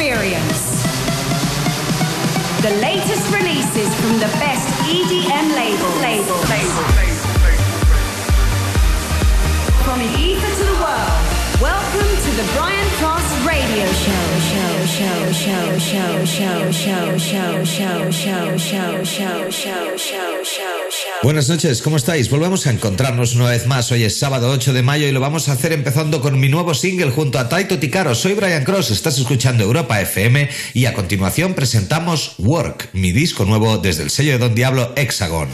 experience. The latest releases from the best EDM label. Label. Label. From Ibiza to the world, welcome to the Brian Cross Radio Show. Show, show, show, show, show, show, show, show, show, show, show, show, show, show. Buenas noches, ¿cómo estáis? Volvemos a encontrarnos una vez más. Hoy es sábado 8 de mayo y lo vamos a hacer empezando con mi nuevo single junto a Taito Ticaro. Soy Brian Cross, estás escuchando Europa FM y a continuación presentamos Work, mi disco nuevo desde el sello de Don Diablo Hexagon.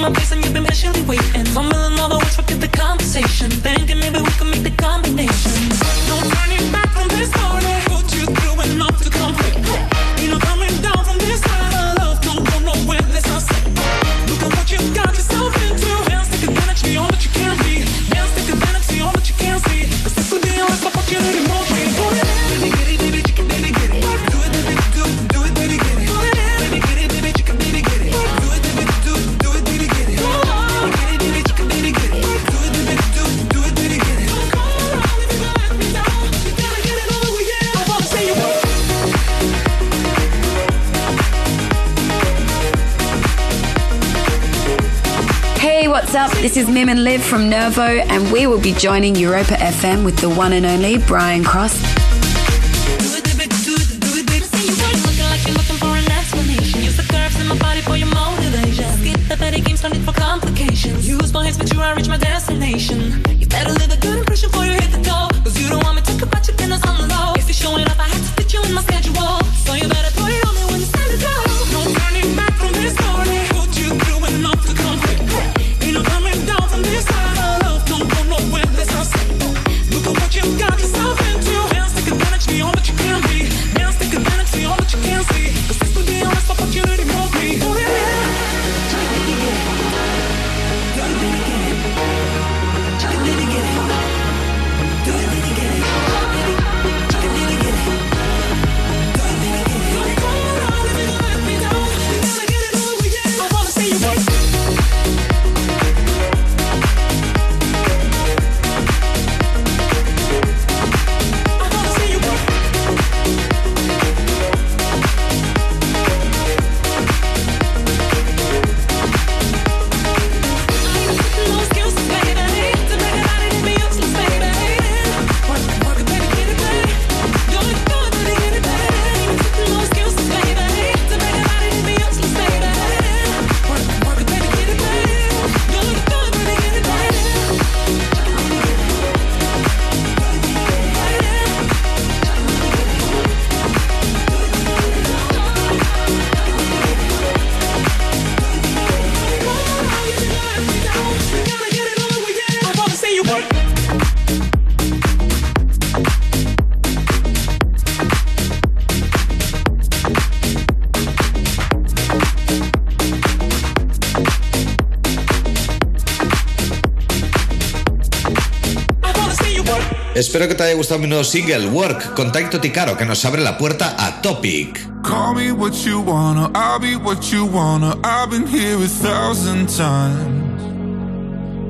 My face and you've been patiently waiting. what's up? This is Mim and Liv from Nervo, and we will be joining Europa FM with the one and only Brian Cross. Use my hands, but you are reach my destination. Espero que te haya gustado mi nuevo single, Work, con Taito Ticaro, que nos abre la puerta a Topic. Call me what you wanna, I'll be what you wanna. I've been here a thousand times.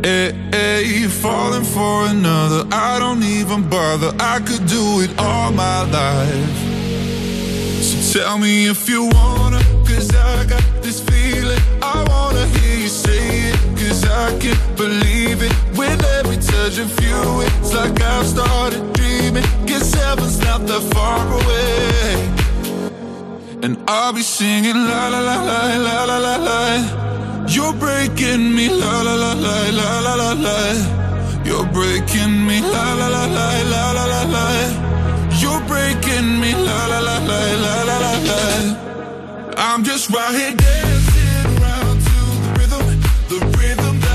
Hey, hey, falling for another, I don't even bother. I could do it all my life. So tell me if you wanna, cause I got this feeling. I wanna hear you say I can't believe it. With every touch of you, it's like I've started dreaming. Guess heaven's not that far away. And I'll be singing la la la la la la la la. You're breaking me la la la la la la la la. You're breaking me la la la la la la la la. You're breaking me la la la la la la la la. I'm just right here dancing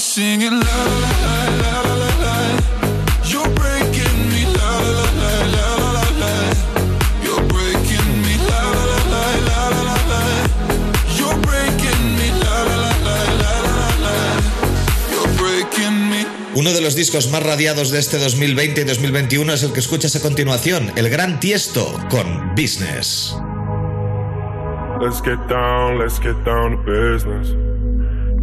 singing la la la la la la la. You're breaking me la la la la la la la. You're breaking me la la la la la la la. You're breaking me la la la la la la la. You're breaking me. Uno de los discos más radiados de este 2020 y 2021 es el que escuchas a continuación, el Gran Tiesto con Business. Let's get down, let's get down to business.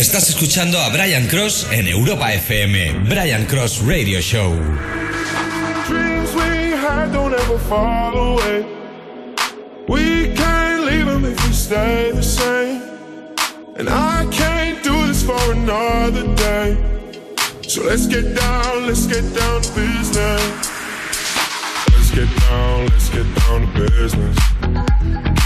Estás escuchando a Brian Cross en Europa FM, Brian Cross Radio Show. Dreams we had don't ever fall away. We can't leave them if we stay the same. And I can't do this for another day. So let's get down, let's get down to business. Let's get down, let's get down to business.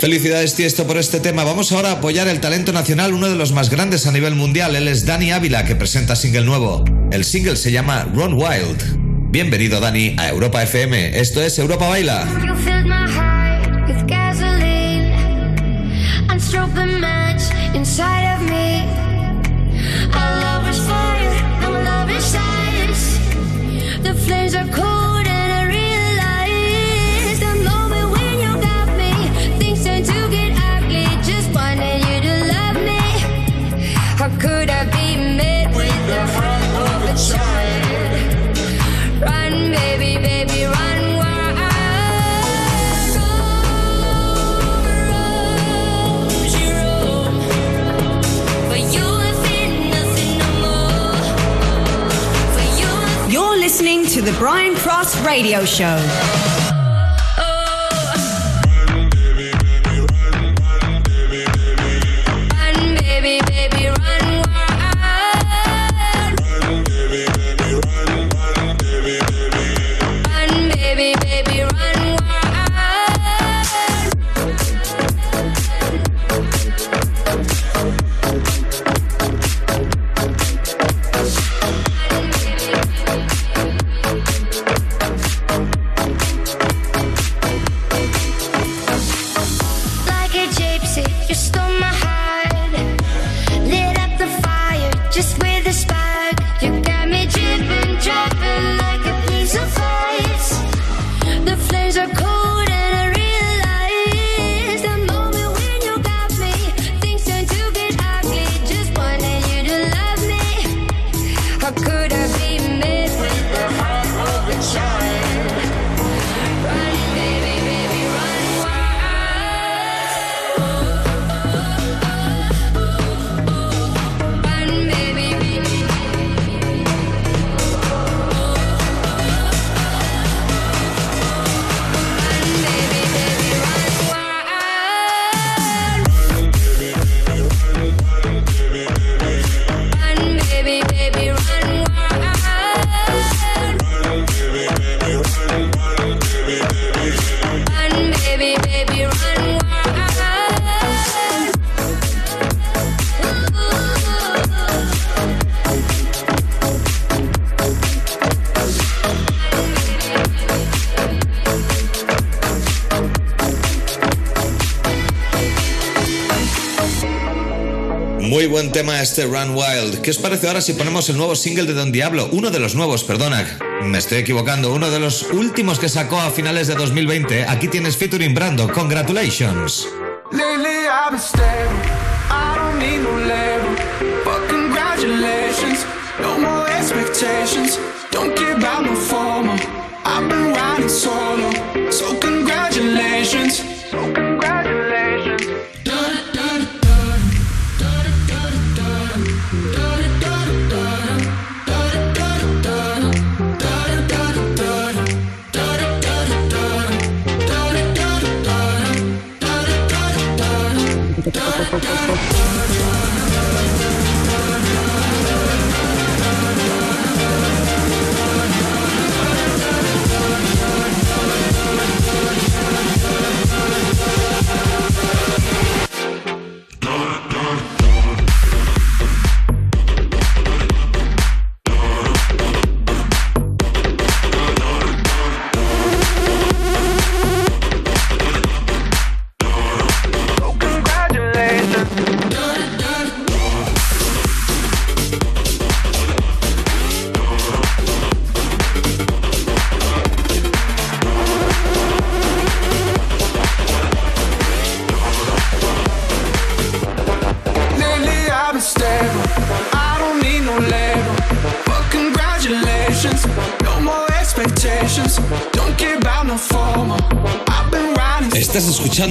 Felicidades Tiesto por este tema. Vamos ahora a apoyar el talento nacional, uno de los más grandes a nivel mundial. Él es Dani Ávila, que presenta single nuevo. El single se llama Run Wild. Bienvenido Dani a Europa FM. Esto es Europa Baila. Baby, baby, run The Brian Cross Radio Show. tema este Run Wild. ¿Qué os parece ahora si ponemos el nuevo single de Don Diablo? Uno de los nuevos, perdona. Me estoy equivocando. Uno de los últimos que sacó a finales de 2020. Aquí tienes featuring Brando. Congratulations.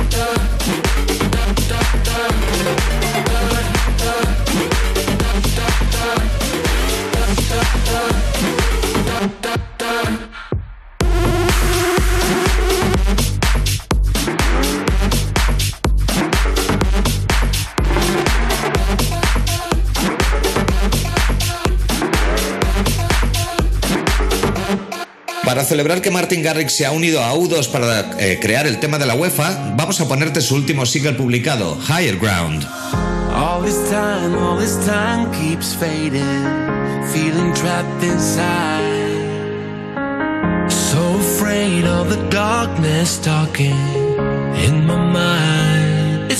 Música celebrar que Martin Garrix se ha unido a U2 para eh, crear el tema de la UEFA, vamos a ponerte su último single publicado, Higher Ground. So afraid of the darkness talking in my mind.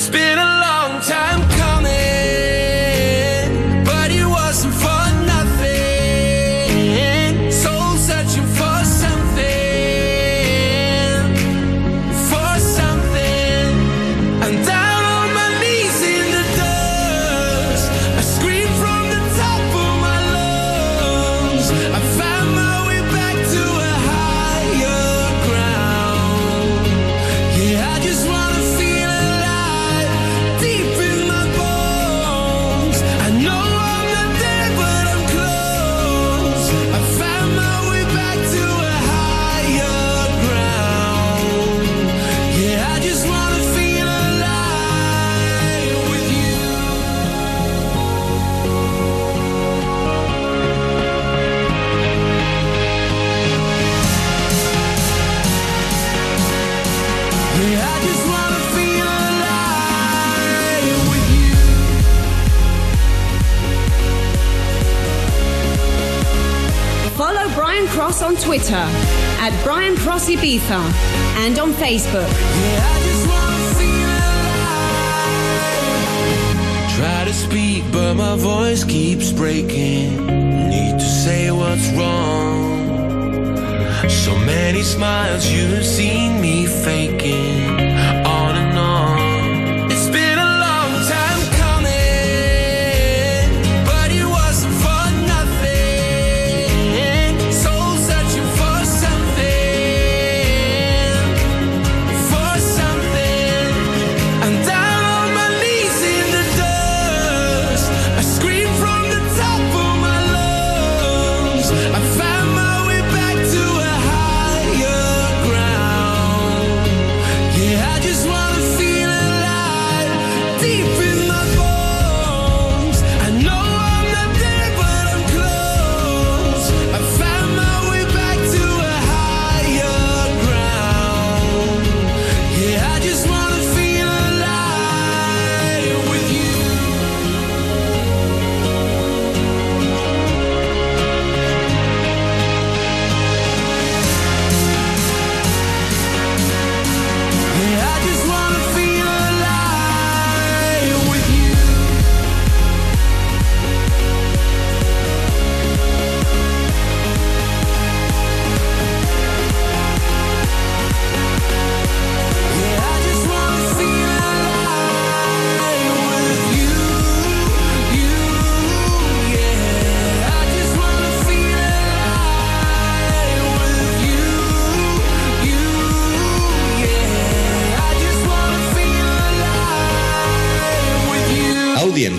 Brian Cross on Twitter, at Brian Cross Ibiza, and on Facebook. Try to speak, but my voice keeps breaking. Need to say what's wrong. So many smiles you've seen me faking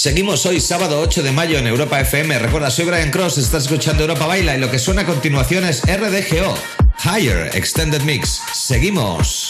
Seguimos hoy, sábado 8 de mayo, en Europa FM. Recuerda, soy Brian Cross, estás escuchando Europa Baila y lo que suena a continuación es RDGO, Higher Extended Mix. Seguimos.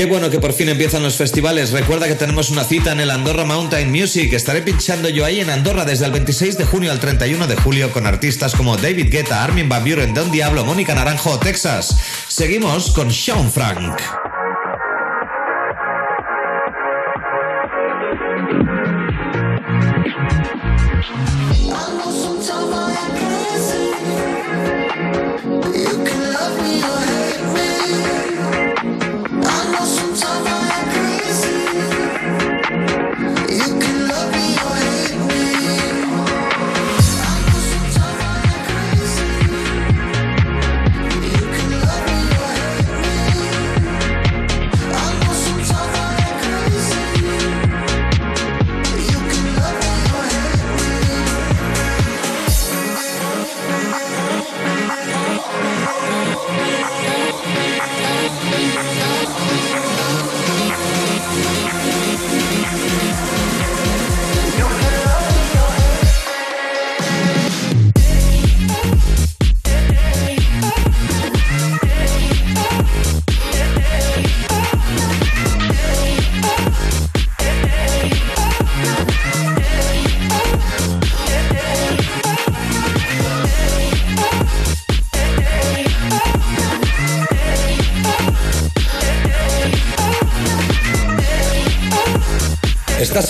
Qué bueno que por fin empiezan los festivales. Recuerda que tenemos una cita en el Andorra Mountain Music. Estaré pinchando yo ahí en Andorra desde el 26 de junio al 31 de julio con artistas como David Guetta, Armin Van Buren, Don Diablo, Mónica Naranjo, Texas. Seguimos con Sean Frank.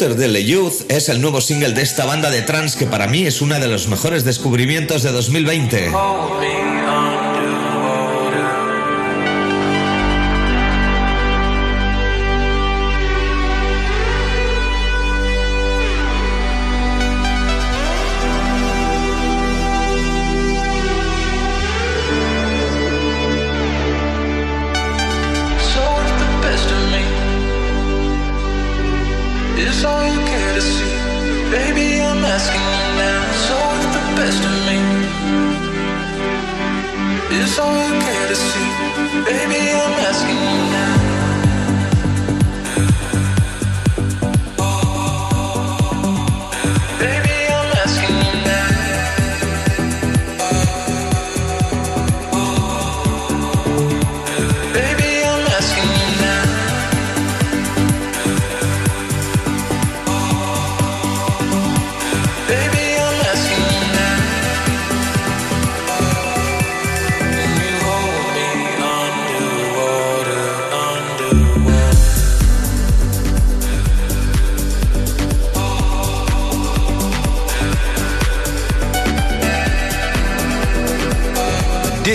Underwater de Le Youth es el nuevo single de esta banda de trance que para mí es uno de los mejores descubrimientos de 2020. Baby, I'm asking you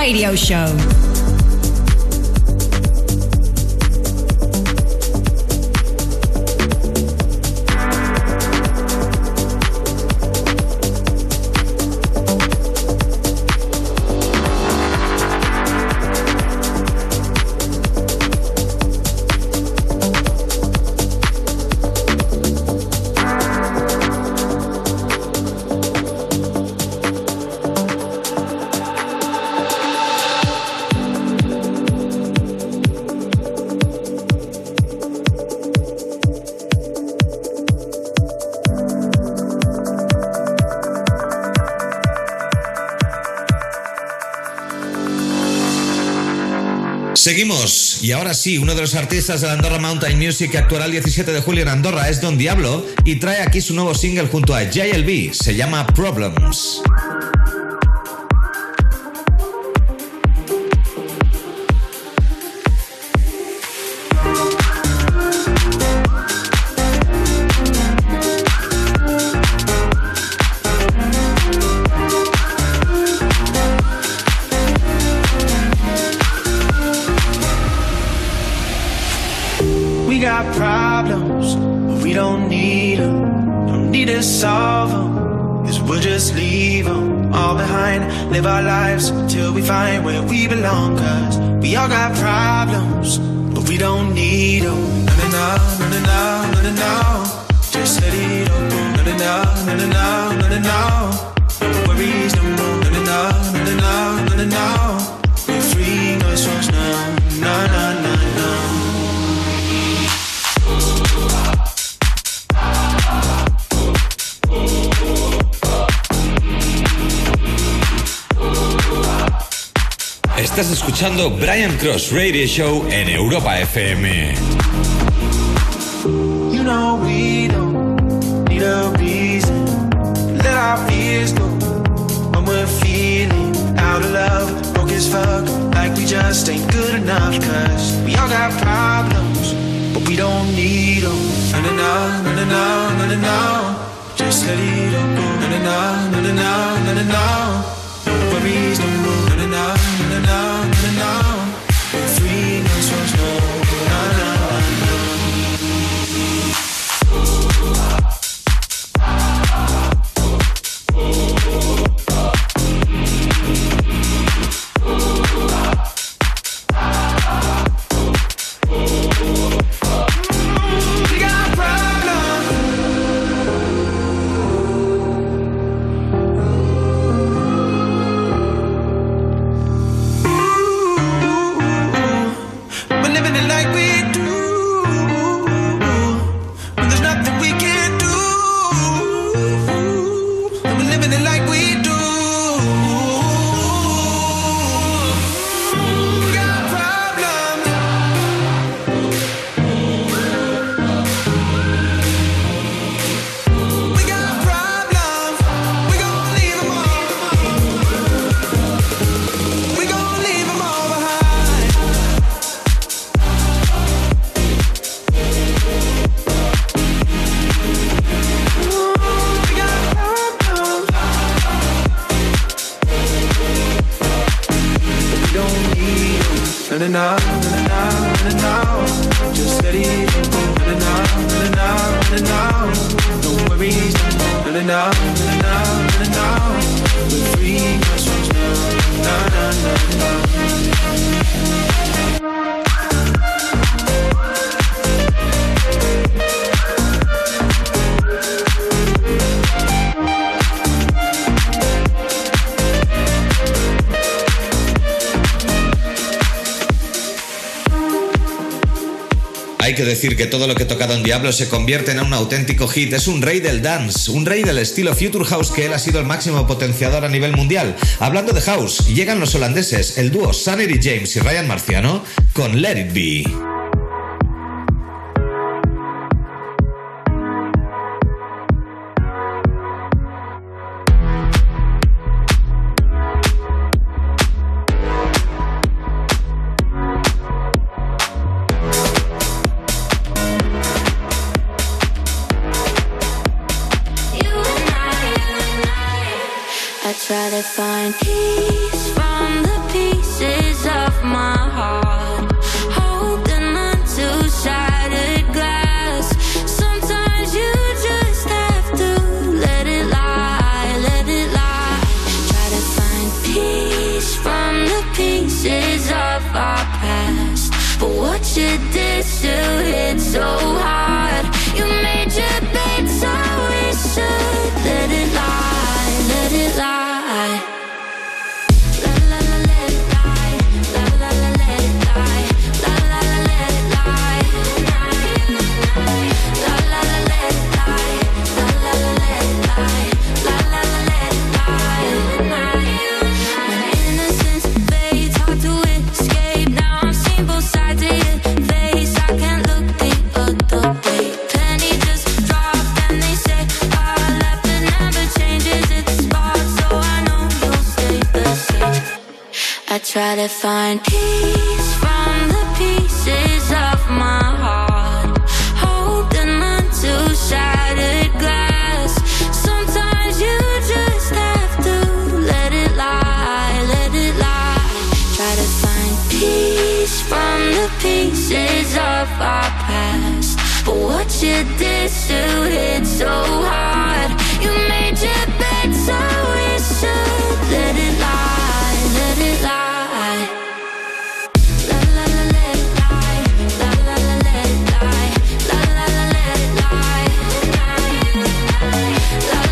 Radio Show. Seguimos, y ahora sí, uno de los artistas de la Andorra Mountain Music que actuará el 17 de julio en Andorra es Don Diablo y trae aquí su nuevo single junto a JLB, se llama Problems. Brian Cross Radio Show en Europa FM. You know we don't need a reason let our fears go when we're feeling out of love, broke as fuck, like we just ain't good enough. Cause we all got problems, but we don't need them. No, no, no, no, no, no, no, no. Just let it go. No, no, no, no, no, no, no, no. No worries, no. No, no, no. Decir que todo lo que toca Don Diablo se convierte en un auténtico hit. Es un rey del dance, un rey del estilo Future House que él ha sido el máximo potenciador a nivel mundial. Hablando de house, llegan los holandeses, el dúo Sunny James y Ryan Marciano con Let It Be. I try to find peace from the pieces of my heart, holding on to shattered glass. Sometimes you just have to let it lie, let it lie. Try to find peace from the pieces of our past, but what you did still hit so hard.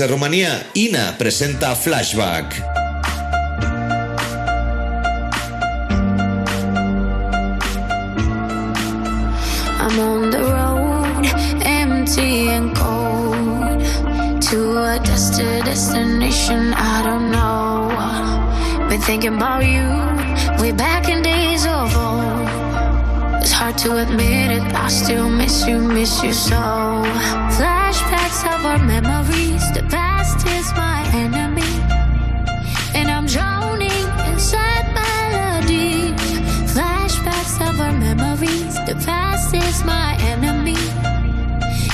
Desde Rumanía, Inna presenta Flashback. I'm on the road, empty and cold, to a destined destination I don't know. Been thinking about you, way back in days of old. It's hard to admit it, I still miss you, miss you so.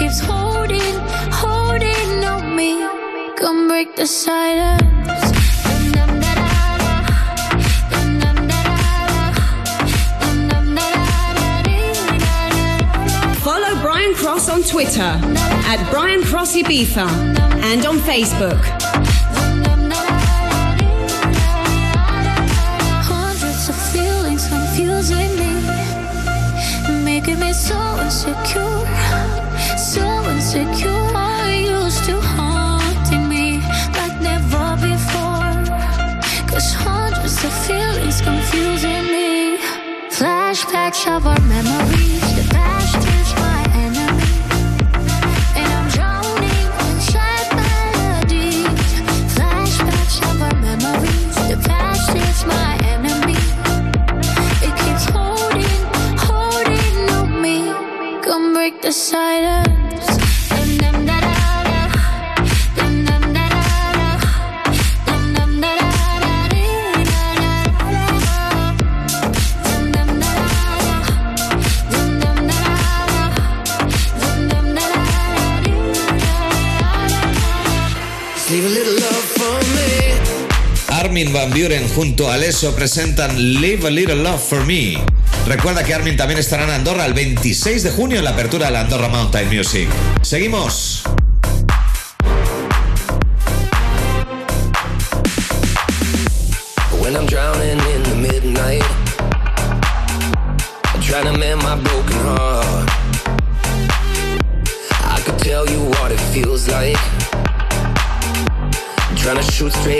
Keeps holding, holding on me. Come break the silence. Follow Brian Cross on Twitter at Brian Cross Ibiza and on Facebook. Of our memories, junto a Leso presentan Live a Little Love for Me. Recuerda que Armin también estará en Andorra el 26 de junio en la apertura de la Andorra Mountain Music. Seguimos. When I'm drowning in the midnight, I'm trying to mend my broken heart. I could tell you what it feels like. I'm trying to shoot straight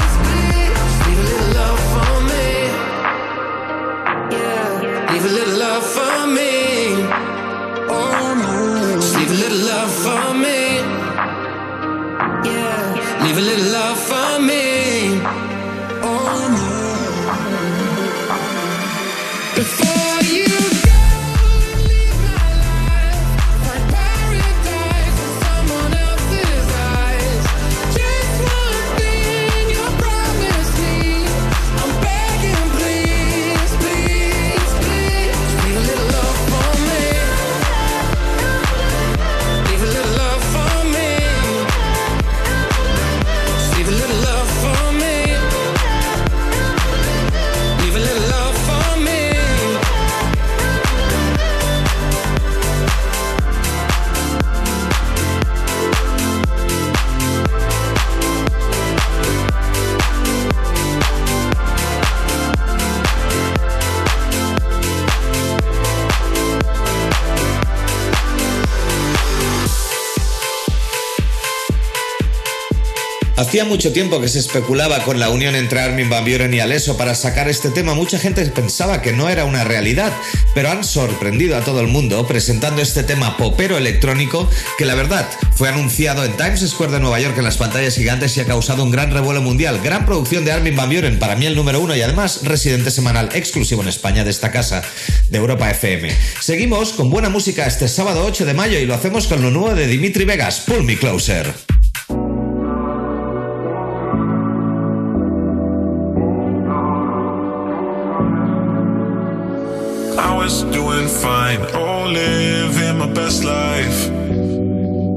Hacía mucho tiempo que se especulaba con la unión entre Armin Van Buren y Alesso para sacar este tema. Mucha gente pensaba que no era una realidad, pero han sorprendido a todo el mundo presentando este tema popero electrónico que la verdad fue anunciado en Times Square de Nueva York en las pantallas gigantes y ha causado un gran revuelo mundial. Gran producción de Armin Van Buren, para mí el número uno y además residente semanal exclusivo en España de esta casa de Europa FM. Seguimos con buena música este sábado 8 de mayo y lo hacemos con lo nuevo de Dimitri Vegas, Pull Me Closer.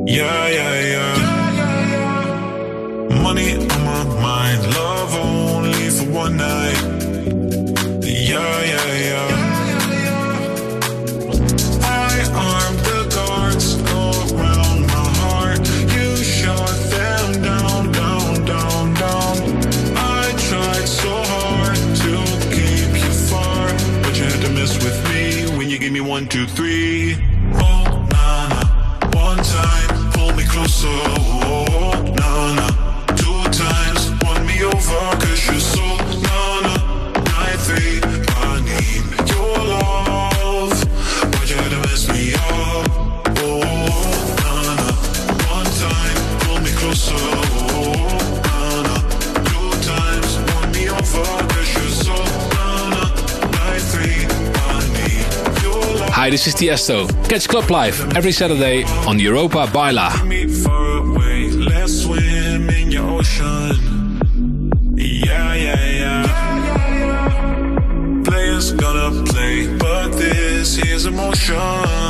Yeah, yeah, yeah. yeah, yeah, yeah. Money on my mind, love only for one night. Yeah, yeah, yeah. I armed the guards, go around my heart. You shot them down, down, down, down. I tried so hard to keep you far, but you had to mess with me when you gave me one, two, three. Hi, this is Tiesto. Catch Club Live every Saturday on Europa Baila. Players gonna play, but this is emotion.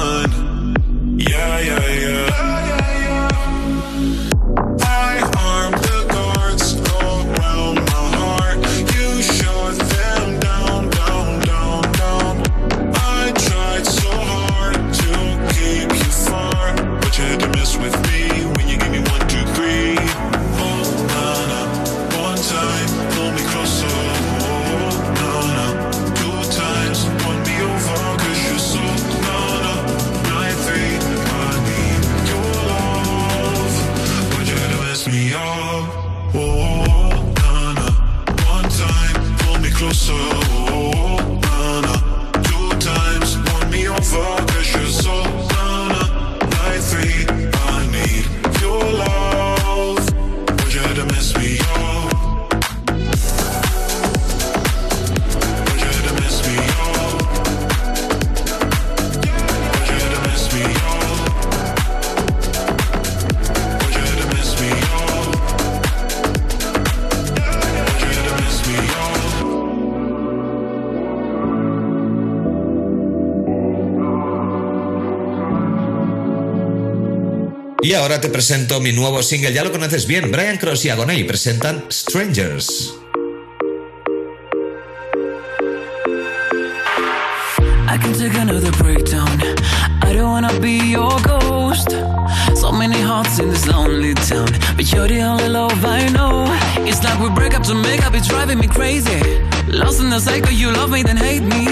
Y ahora te presento mi nuevo single, ya lo conoces bien, Brian Cross y Agoney presentan Strangers. I can take another breakdown. I don't wanna be your ghost. So many hearts in this lonely town, but you're the only love I know. It's like we break up to make up, it's driving me crazy. Lost in the cycle, you love me, then hate me.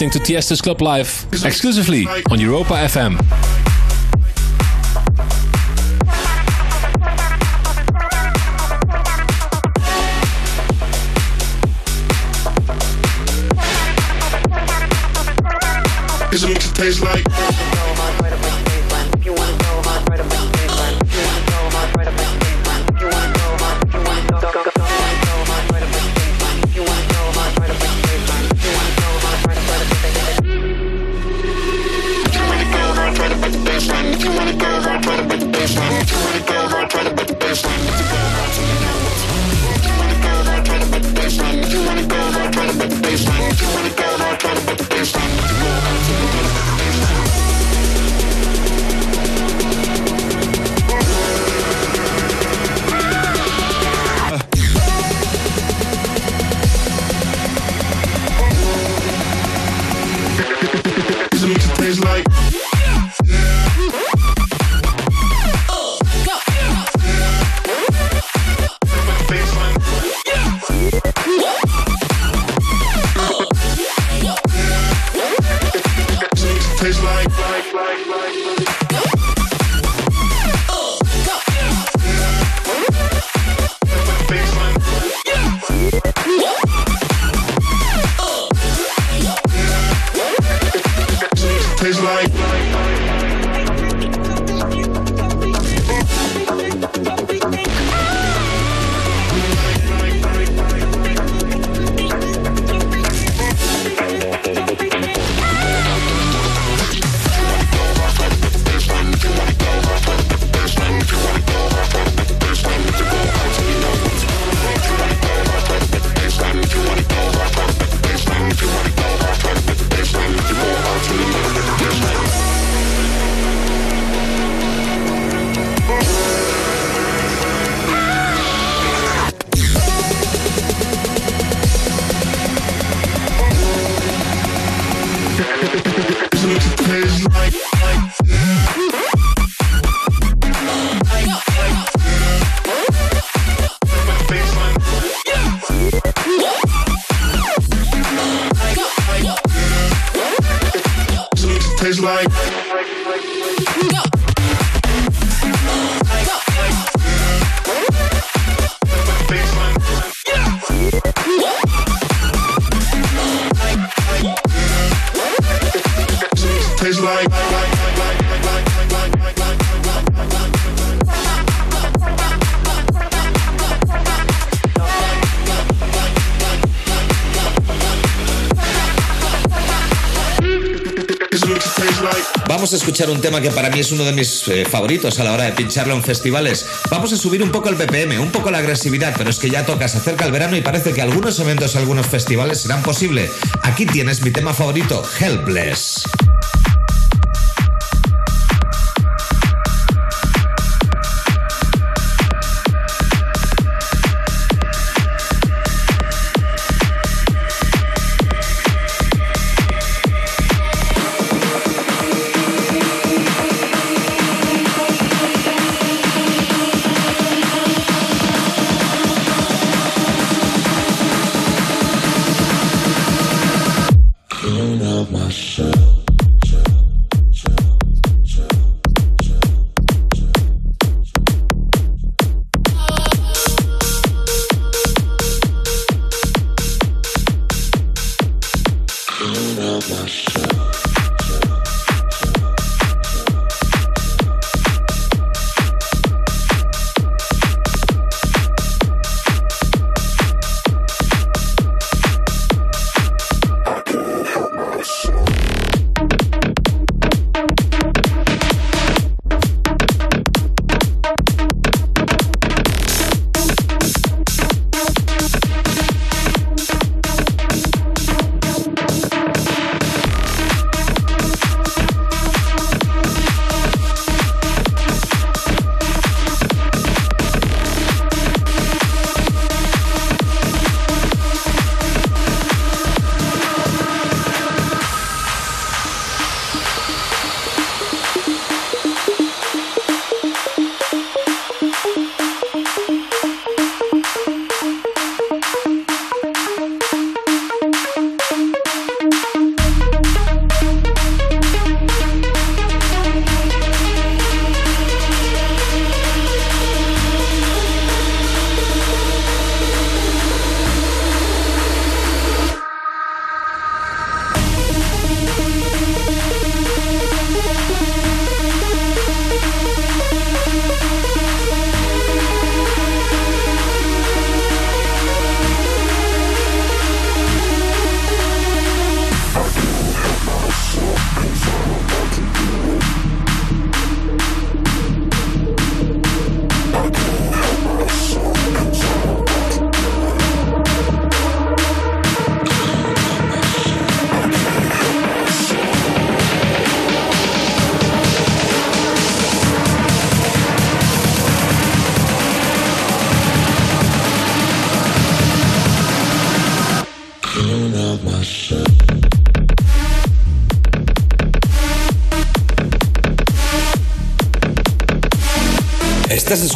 Listening to Tiesto's Club Live exclusively on Europa FM. Cause it makes it taste like. Un tema que para mí es uno de mis eh, favoritos a la hora de pincharlo en festivales. Vamos a subir un poco el BPM, un poco la agresividad, pero es que ya toca, se acerca el verano y parece que algunos eventos, algunos festivales serán posible. Aquí tienes mi tema favorito, Helpless.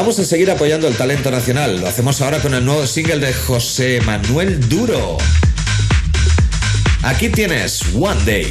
Vamos a seguir apoyando el talento nacional. Lo hacemos ahora con el nuevo single de José Manuel Duro. Aquí tienes One Day.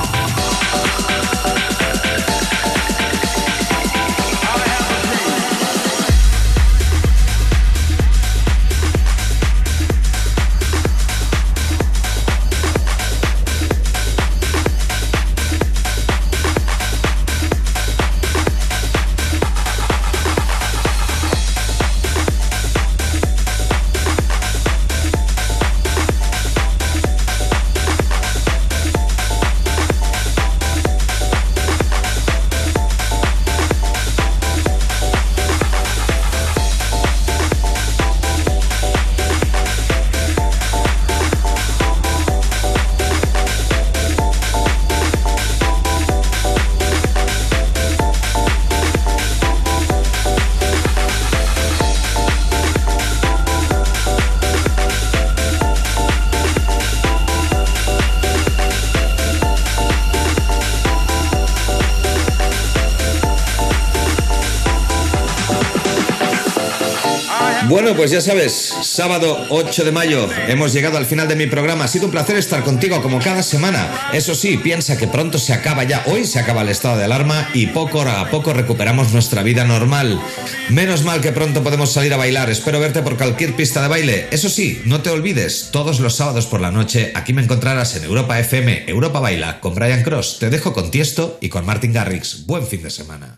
Pues ya sabes, sábado 8 de mayo hemos llegado al final de mi programa. Ha sido un placer estar contigo como cada semana. Eso sí, piensa que pronto se acaba ya, hoy se acaba el estado de alarma y poco a poco recuperamos nuestra vida normal. Menos mal que pronto podemos salir a bailar. Espero verte por cualquier pista de baile. Eso sí, no te olvides, todos los sábados por la noche aquí me encontrarás en Europa FM, Europa Baila, con Brian Cross. Te dejo con Tiesto y con Martin Garrix. Buen fin de semana.